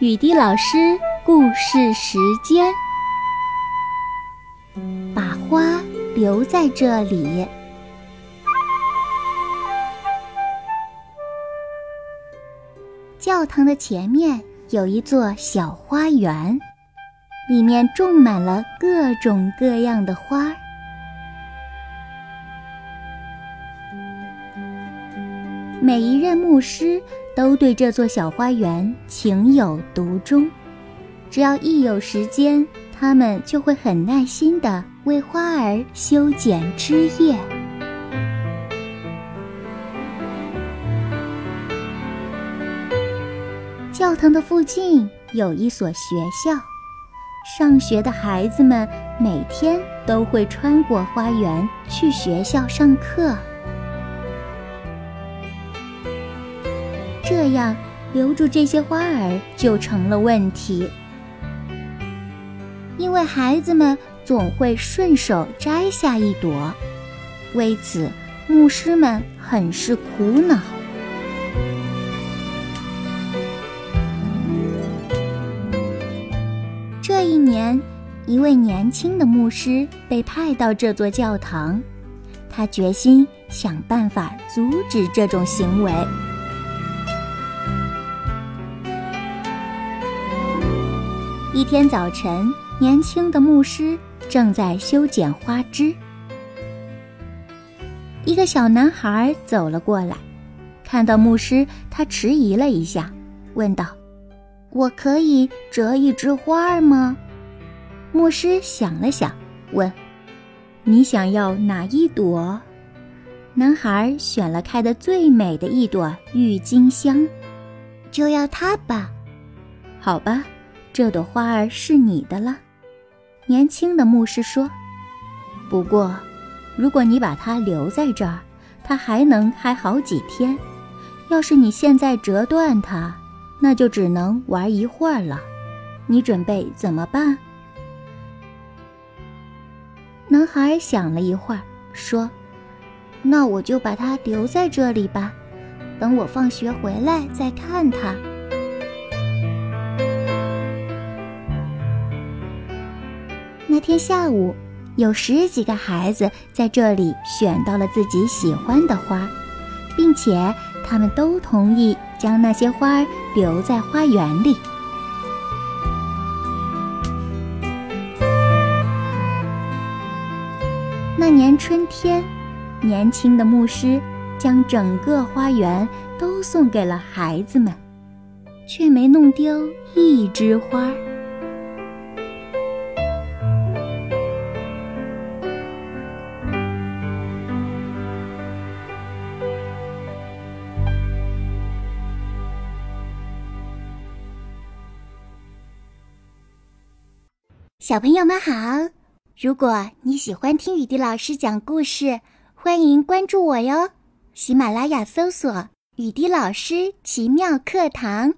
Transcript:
雨滴老师故事时间，把花留在这里。教堂的前面有一座小花园，里面种满了各种各样的花。每一任牧师都对这座小花园情有独钟，只要一有时间，他们就会很耐心地为花儿修剪枝叶。教堂的附近有一所学校，上学的孩子们每天都会穿过花园去学校上课。这样留住这些花儿就成了问题，因为孩子们总会顺手摘下一朵，为此牧师们很是苦恼。这一年，一位年轻的牧师被派到这座教堂，他决心想办法阻止这种行为。一天早晨，年轻的牧师正在修剪花枝。一个小男孩走了过来，看到牧师，他迟疑了一下，问道：“我可以折一枝花吗？”牧师想了想，问：“你想要哪一朵？”男孩选了开的最美的一朵郁金香，就要它吧。好吧。这朵花儿是你的了，年轻的牧师说。不过，如果你把它留在这儿，它还能开好几天。要是你现在折断它，那就只能玩一会儿了。你准备怎么办？男孩想了一会儿，说：“那我就把它留在这里吧，等我放学回来再看它。”天下午，有十几个孩子在这里选到了自己喜欢的花，并且他们都同意将那些花留在花园里。那年春天，年轻的牧师将整个花园都送给了孩子们，却没弄丢一枝花。小朋友们好，如果你喜欢听雨滴老师讲故事，欢迎关注我哟。喜马拉雅搜索“雨滴老师奇妙课堂”。